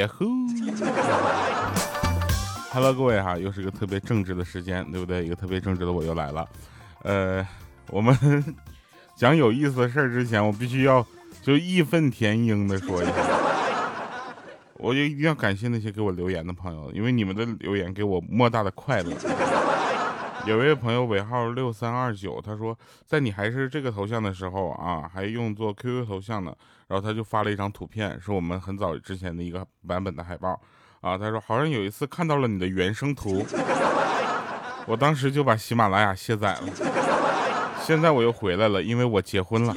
耶呼！Hello，各位哈，又是一个特别正直的时间，对不对？一个特别正直的我又来了。呃，我们 讲有意思的事儿之前，我必须要就义愤填膺的说一下，我就一定要感谢那些给我留言的朋友，因为你们的留言给我莫大的快乐。有位朋友尾号六三二九，他说在你还是这个头像的时候啊，还用作 QQ 头像呢。然后他就发了一张图片，是我们很早之前的一个版本的海报啊。他说好像有一次看到了你的原生图，我当时就把喜马拉雅卸载了。现在我又回来了，因为我结婚了。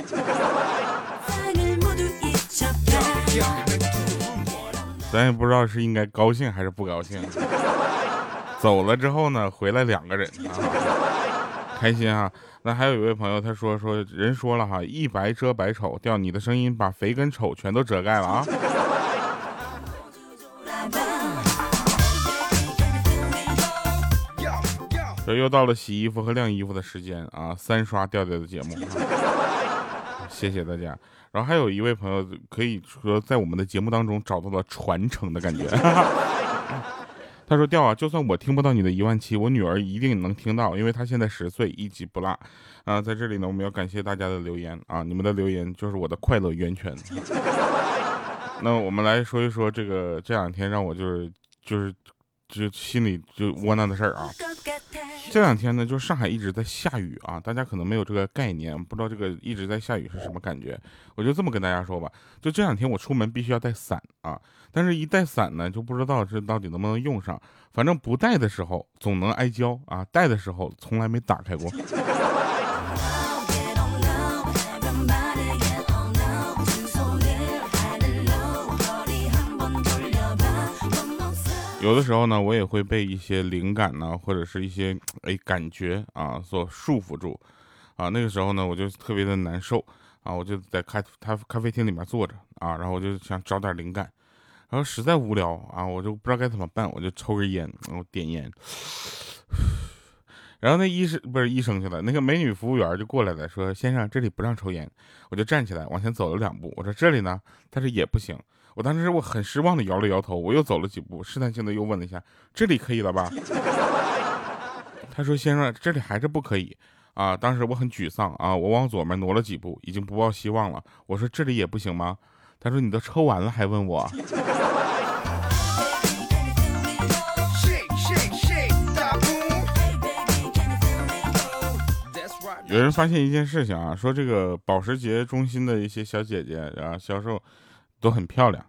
咱也不知道是应该高兴还是不高兴。走了之后呢，回来两个人啊，开心啊！那还有一位朋友，他说说人说了哈，一白遮百丑，掉你的声音把肥跟丑全都遮盖了啊！这又到了洗衣服和晾衣服的时间啊，三刷调调的节目，谢谢大家。然后还有一位朋友可以说在我们的节目当中找到了传承的感觉。他说：“调啊，就算我听不到你的一万七，我女儿一定能听到，因为她现在十岁，一集不落。啊，在这里呢，我们要感谢大家的留言啊，你们的留言就是我的快乐源泉。那我们来说一说这个这两天让我就是就是就心里就窝囊的事儿啊。这两天呢，就是上海一直在下雨啊，大家可能没有这个概念，不知道这个一直在下雨是什么感觉。我就这么跟大家说吧，就这两天我出门必须要带伞啊。”但是，一带伞呢，就不知道这到底能不能用上。反正不带的时候总能挨浇啊，带的时候从来没打开过。有的时候呢，我也会被一些灵感呢，或者是一些哎感觉啊所束缚住啊。那个时候呢，我就特别的难受啊，我就在咖咖咖啡厅里面坐着啊，然后我就想找点灵感。然后实在无聊啊，我就不知道该怎么办，我就抽根烟，然后点烟。然后那医生不是医生去了，那个美女服务员就过来了，说：“先生，这里不让抽烟。”我就站起来往前走了两步，我说：“这里呢？”他说：“也不行。”我当时我很失望的摇了摇头，我又走了几步，试探性的又问了一下：“这里可以了吧？” 他说：“先生，这里还是不可以。”啊，当时我很沮丧啊，我往左面挪了几步，已经不抱希望了。我说：“这里也不行吗？”他说：“你都抽完了还问我？”有人发现一件事情啊，说这个保时捷中心的一些小姐姐啊，销售都很漂亮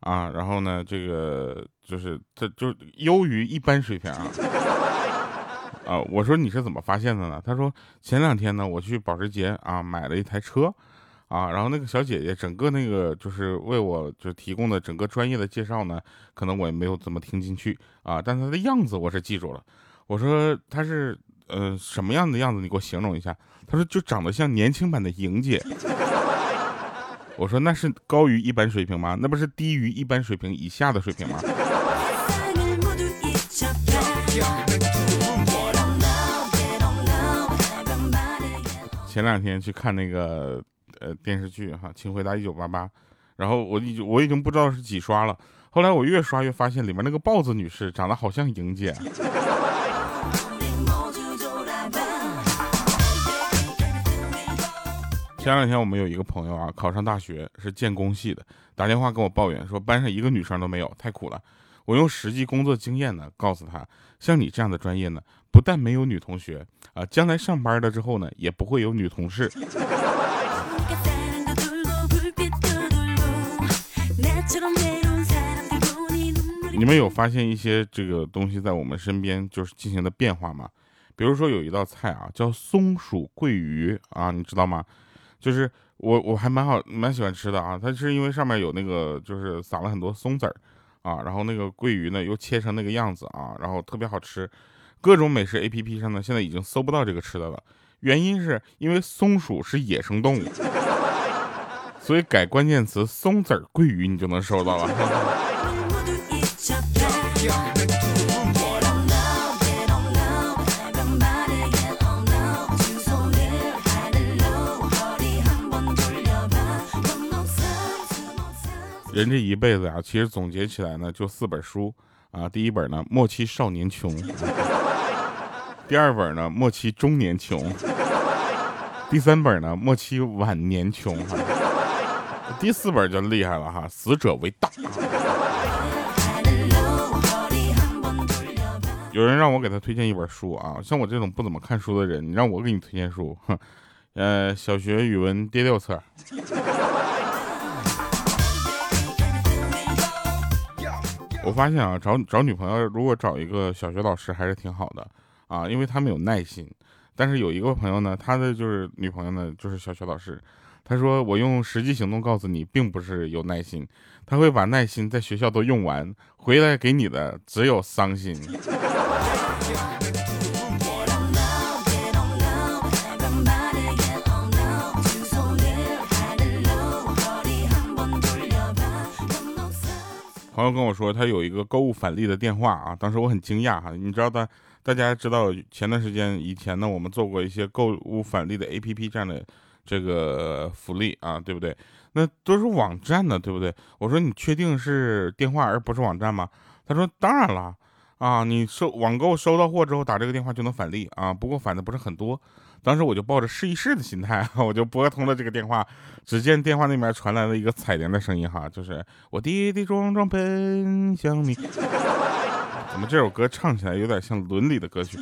啊，然后呢，这个就是这就优于一般水平啊。啊，我说你是怎么发现的呢？他说前两天呢，我去保时捷啊买了一台车。啊，然后那个小姐姐整个那个就是为我就提供的整个专业的介绍呢，可能我也没有怎么听进去啊，但她的样子我是记住了。我说她是呃什么样的样子？你给我形容一下。她说就长得像年轻版的莹姐。我说那是高于一般水平吗？那不是低于一般水平以下的水平吗？前两天去看那个。呃，电视剧哈，请回答一九八八，然后我已我已经不知道是几刷了，后来我越刷越发现里面那个豹子女士长得好像莹姐。前两天我们有一个朋友啊，考上大学是建工系的，打电话跟我抱怨说班上一个女生都没有，太苦了。我用实际工作经验呢，告诉他，像你这样的专业呢，不但没有女同学啊，将来上班了之后呢，也不会有女同事。你们有发现一些这个东西在我们身边就是进行的变化吗？比如说有一道菜啊，叫松鼠桂鱼啊，你知道吗？就是我我还蛮好蛮喜欢吃的啊，它是因为上面有那个就是撒了很多松子儿啊，然后那个桂鱼呢又切成那个样子啊，然后特别好吃。各种美食 A P P 上呢现在已经搜不到这个吃的了，原因是因为松鼠是野生动物，所以改关键词松子儿桂鱼你就能搜到了。人这一辈子呀，其实总结起来呢，就四本书啊。第一本呢，莫欺少年穷；第二本呢，莫欺中年穷；第三本呢，莫欺晚年穷；第四本就厉害了哈，死者为大。有人让我给他推荐一本书啊，像我这种不怎么看书的人，你让我给你推荐书，哼，呃，小学语文第六册。我发现啊，找找女朋友，如果找一个小学老师还是挺好的啊，因为他们有耐心。但是有一个朋友呢，他的就是女朋友呢，就是小学老师。他说：“我用实际行动告诉你，并不是有耐心，他会把耐心在学校都用完，回来给你的只有伤心。”朋友跟我说，他有一个购物返利的电话啊，当时我很惊讶哈。你知道大大家知道前段时间以前呢，我们做过一些购物返利的 A P P 这样的这个福利啊，对不对？那都是网站的，对不对？我说你确定是电话而不是网站吗？他说当然了啊，你收网购收到货之后打这个电话就能返利啊，不过返的不是很多。当时我就抱着试一试的心态，我就拨通了这个电话。只见电话那边传来了一个彩铃的声音，哈，就是我跌跌撞撞奔向你。怎么这首歌唱起来有点像伦理的歌曲？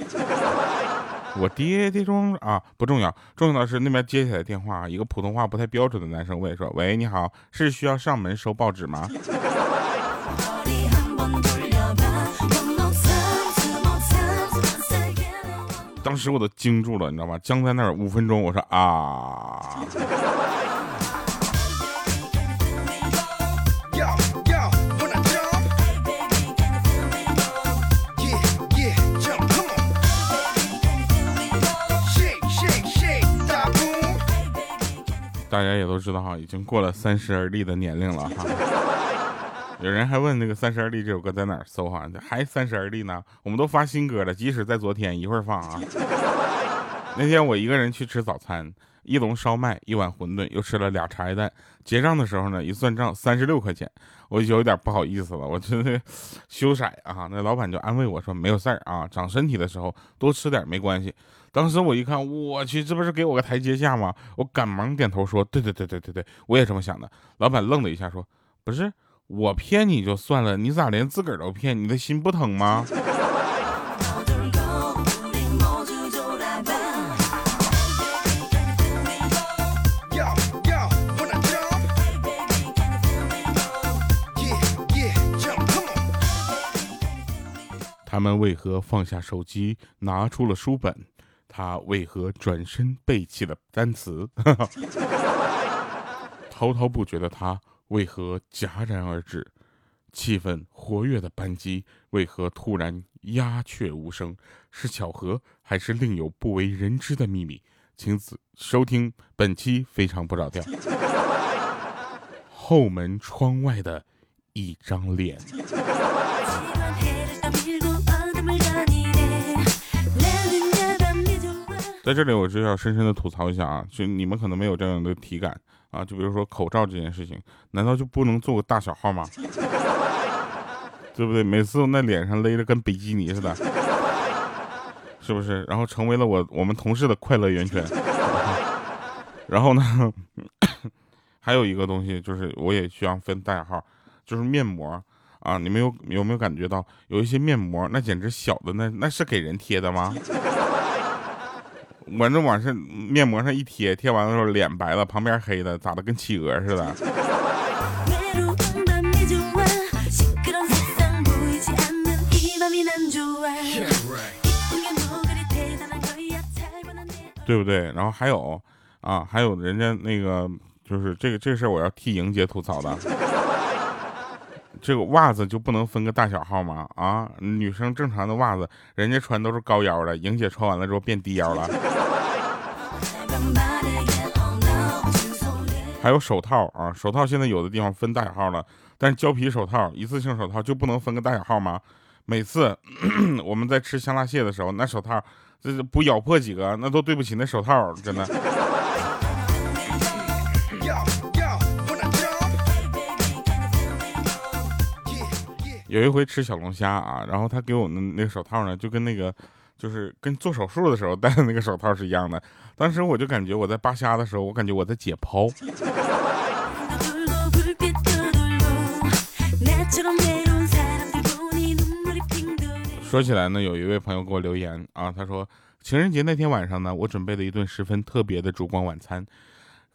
我跌跌撞啊，不重要，重要的是那边接起来电话，一个普通话不太标准的男生问说：“喂，你好，是需要上门收报纸吗？” 当时我都惊住了，你知道吗？僵在那儿五分钟。我说啊。大家也都知道哈，已经过了三十而立的年龄了哈。有人还问那个《三十而立》这首歌在哪儿搜哈？还三十而立呢？我们都发新歌了，即使在昨天，一会儿放啊。那天我一个人去吃早餐，一笼烧麦，一碗馄饨，又吃了俩茶叶蛋。结账的时候呢，一算账三十六块钱，我就有点不好意思了，我真的羞色啊。那老板就安慰我说：“没有事儿啊，长身体的时候多吃点没关系。”当时我一看，我去，这不是给我个台阶下吗？我赶忙点头说：“对对对对对对，我也这么想的。”老板愣了一下说：“不是。”我骗你就算了，你咋连自个儿都骗？你的心不疼吗？他们为何放下手机，拿出了书本？他为何转身背起了单词？滔滔不绝的他。为何戛然而止？气氛活跃的班机为何突然鸦雀无声？是巧合，还是另有不为人知的秘密？请子收听本期《非常不着调》。后门窗外的一张脸。在这里，我就要深深的吐槽一下啊！就你们可能没有这样的体感。啊，就比如说口罩这件事情，难道就不能做个大小号吗？对不对？每次那脸上勒的跟比基尼似的，是不是？然后成为了我我们同事的快乐源泉。然后呢，还有一个东西就是我也需要分大小号，就是面膜啊。你们有有没有感觉到有一些面膜那简直小的那那是给人贴的吗？我这往上面膜上一贴，贴完了之后脸白了，旁边黑的，咋的跟企鹅似的？对不对？然后还有啊，还有人家那个就是这个这事儿，我要替莹姐吐槽的。这个袜子就不能分个大小号吗？啊，女生正常的袜子，人家穿都是高腰的，莹姐穿完了之后变低腰了。还有手套啊，手套现在有的地方分大小号了，但是胶皮手套、一次性手套就不能分个大小号吗？每次 我们在吃香辣蟹的时候，那手套这不咬破几个，那都对不起那手套，真的。有一回吃小龙虾啊，然后他给我们那个手套呢，就跟那个就是跟做手术的时候戴的那个手套是一样的。当时我就感觉我在扒虾的时候，我感觉我在解剖。说起来呢，有一位朋友给我留言啊，他说情人节那天晚上呢，我准备了一顿十分特别的烛光晚餐。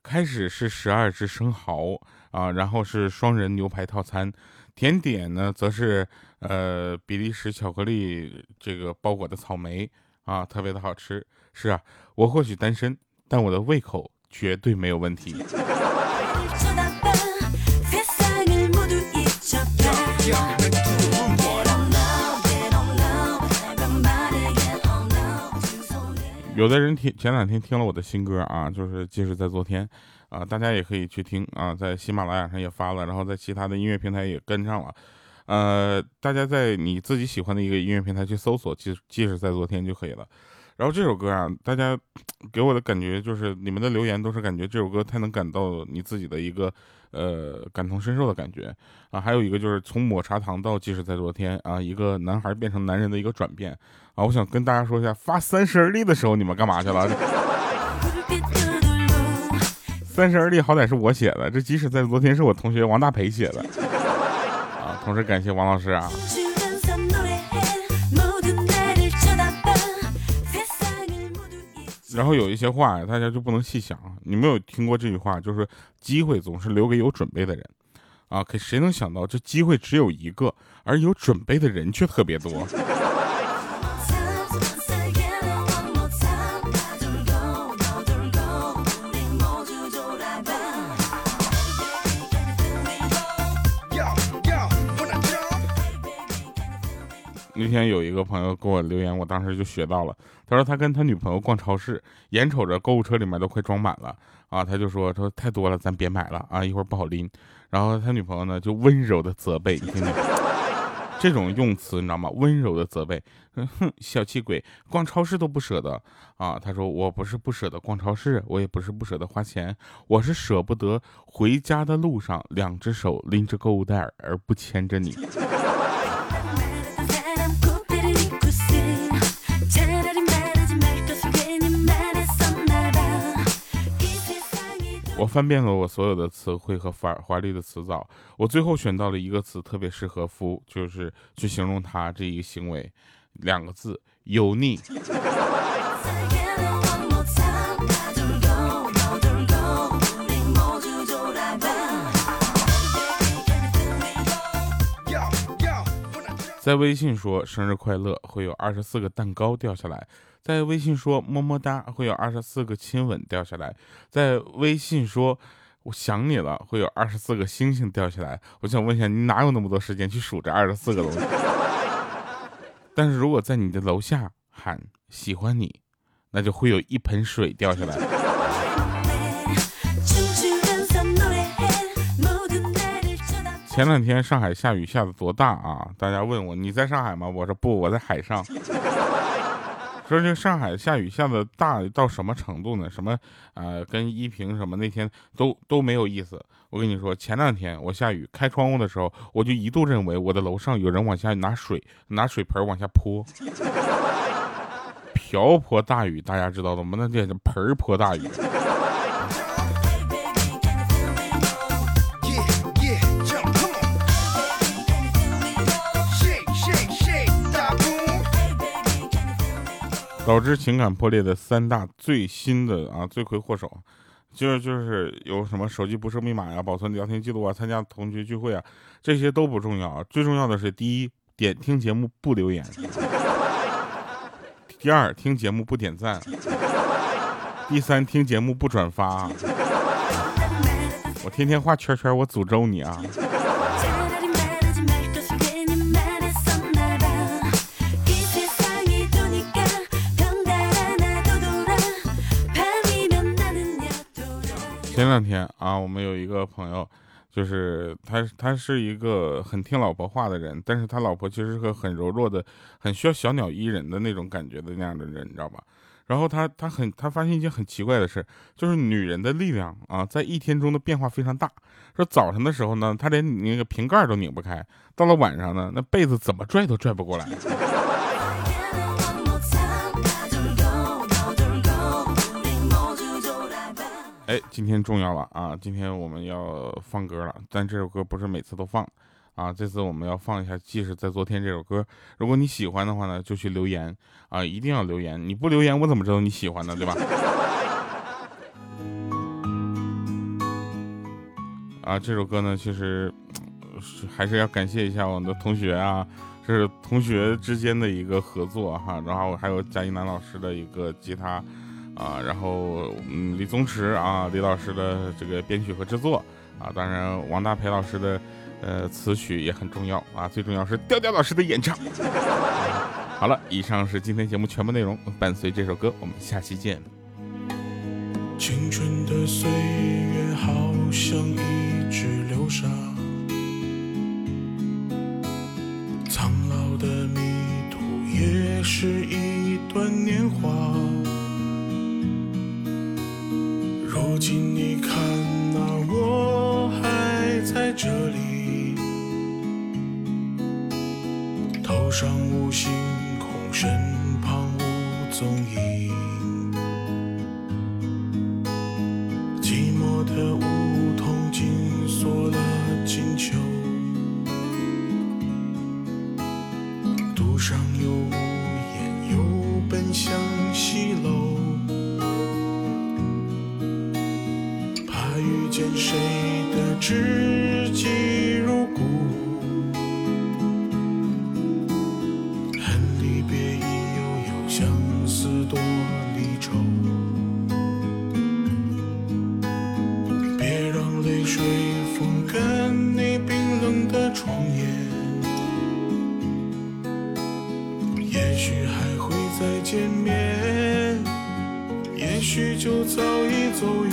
开始是十二只生蚝啊，然后是双人牛排套餐，甜点呢则是呃比利时巧克力这个包裹的草莓啊，特别的好吃。是啊，我或许单身，但我的胃口绝对没有问题。有的人听前两天听了我的新歌啊，就是即使在昨天，啊，大家也可以去听啊，在喜马拉雅上也发了，然后在其他的音乐平台也跟上了，呃，大家在你自己喜欢的一个音乐平台去搜索，即即使在昨天就可以了。然后这首歌啊，大家给我的感觉就是你们的留言都是感觉这首歌太能感到你自己的一个呃感同身受的感觉啊，还有一个就是从抹茶糖到即使在昨天啊，一个男孩变成男人的一个转变。啊，我想跟大家说一下，发三十而立的时候你们干嘛去了？三十而立好歹是我写的，这即使在昨天是我同学王大培写的。同时感谢王老师啊。然后有一些话，大家就不能细想。你没有听过这句话，就是机会总是留给有准备的人。啊，可谁能想到这机会只有一个，而有准备的人却特别多。那天有一个朋友给我留言，我当时就学到了。他说他跟他女朋友逛超市，眼瞅着购物车里面都快装满了啊，他就说说太多了，咱别买了啊，一会儿不好拎。然后他女朋友呢就温柔的责备，你听听这种用词你知道吗？温柔的责备，哼，小气鬼，逛超市都不舍得啊。他说我不是不舍得逛超市，我也不是不舍得花钱，我是舍不得回家的路上两只手拎着购物袋而不牵着你。我翻遍了我所有的词汇和华华丽的词藻，我最后选到了一个词，特别适合夫，就是去形容他这一个行为，两个字：油腻。在微信说生日快乐，会有二十四个蛋糕掉下来。在微信说么么哒会有二十四个亲吻掉下来，在微信说我想你了会有二十四个星星掉下来。我想问一下，你哪有那么多时间去数这二十四个东西？但是如果在你的楼下喊喜欢你，那就会有一盆水掉下来。前两天上海下雨下的多大啊？大家问我你在上海吗？我说不，我在海上。说这上海下雨下的大到什么程度呢？什么呃，跟依萍什么那天都都没有意思。我跟你说，前两天我下雨开窗户的时候，我就一度认为我的楼上有人往下拿水，拿水盆往下泼，瓢泼大雨，大家知道的吗？那叫盆泼大雨。导致情感破裂的三大最新的啊罪魁祸首，就是就是有什么手机不设密码呀、保存聊天记录啊、参加同学聚会啊，这些都不重要，最重要的是第一点听节目不留言，第二听节目不点赞，第三听节目不转发，我天天画圈圈，我诅咒你啊！前两天啊，我们有一个朋友，就是他，他是一个很听老婆话的人，但是他老婆其实是个很柔弱的、很需要小鸟依人的那种感觉的那样的人，你知道吧？然后他他很他发现一件很奇怪的事，就是女人的力量啊，在一天中的变化非常大。说早上的时候呢，她连那个瓶盖都拧不开；到了晚上呢，那被子怎么拽都拽不过来。哎，今天重要了啊！今天我们要放歌了，但这首歌不是每次都放啊。这次我们要放一下《即使在昨天》这首歌。如果你喜欢的话呢，就去留言啊，一定要留言。你不留言，我怎么知道你喜欢呢？对吧？啊，这首歌呢，其实还是要感谢一下我们的同学啊，这是同学之间的一个合作哈。然后还有贾一楠老师的一个吉他。啊，然后嗯，李宗驰啊，李老师的这个编曲和制作啊，当然王大培老师的呃词曲也很重要啊，最重要是调调老师的演唱。好了，以上是今天节目全部内容，伴随这首歌，我们下期见。青春的岁月好像一直流沙，苍老的迷途也是一段年华。如今你看啊，我还在这里，头上无星空，身旁无踪影，寂寞的梧桐紧锁了金秋，独上有屋檐，又奔向西楼。谁的知己如故，恨离别已悠悠，相思多离愁。别让泪水风干你冰冷的窗沿，也许还会再见面，也许就早已走远。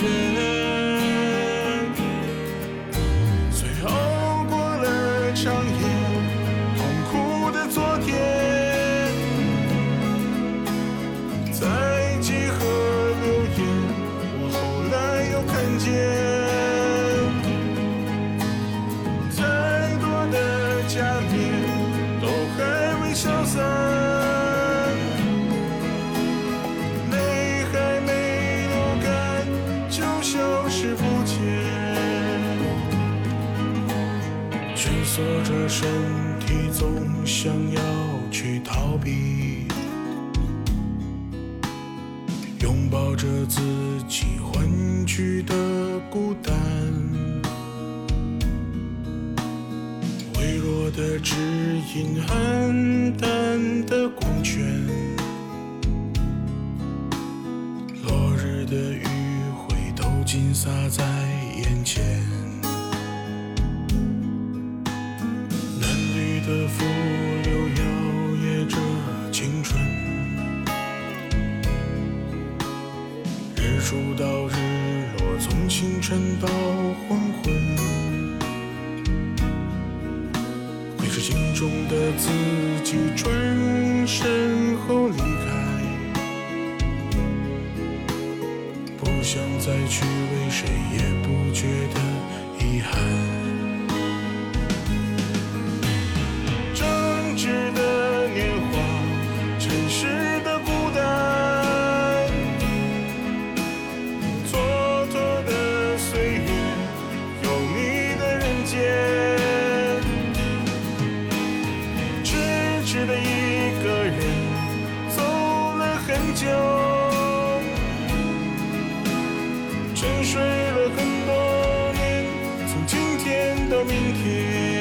身体，总想要去逃避，拥抱着自己欢聚的孤单，微弱的指引，暗淡的光圈，落日的余晖都尽洒在眼前。的浮流摇曳着青春，日出到日落，从清晨到黄昏，会是心中的自己转身后离开，不想再去问就沉睡了很多年，从今天到明天。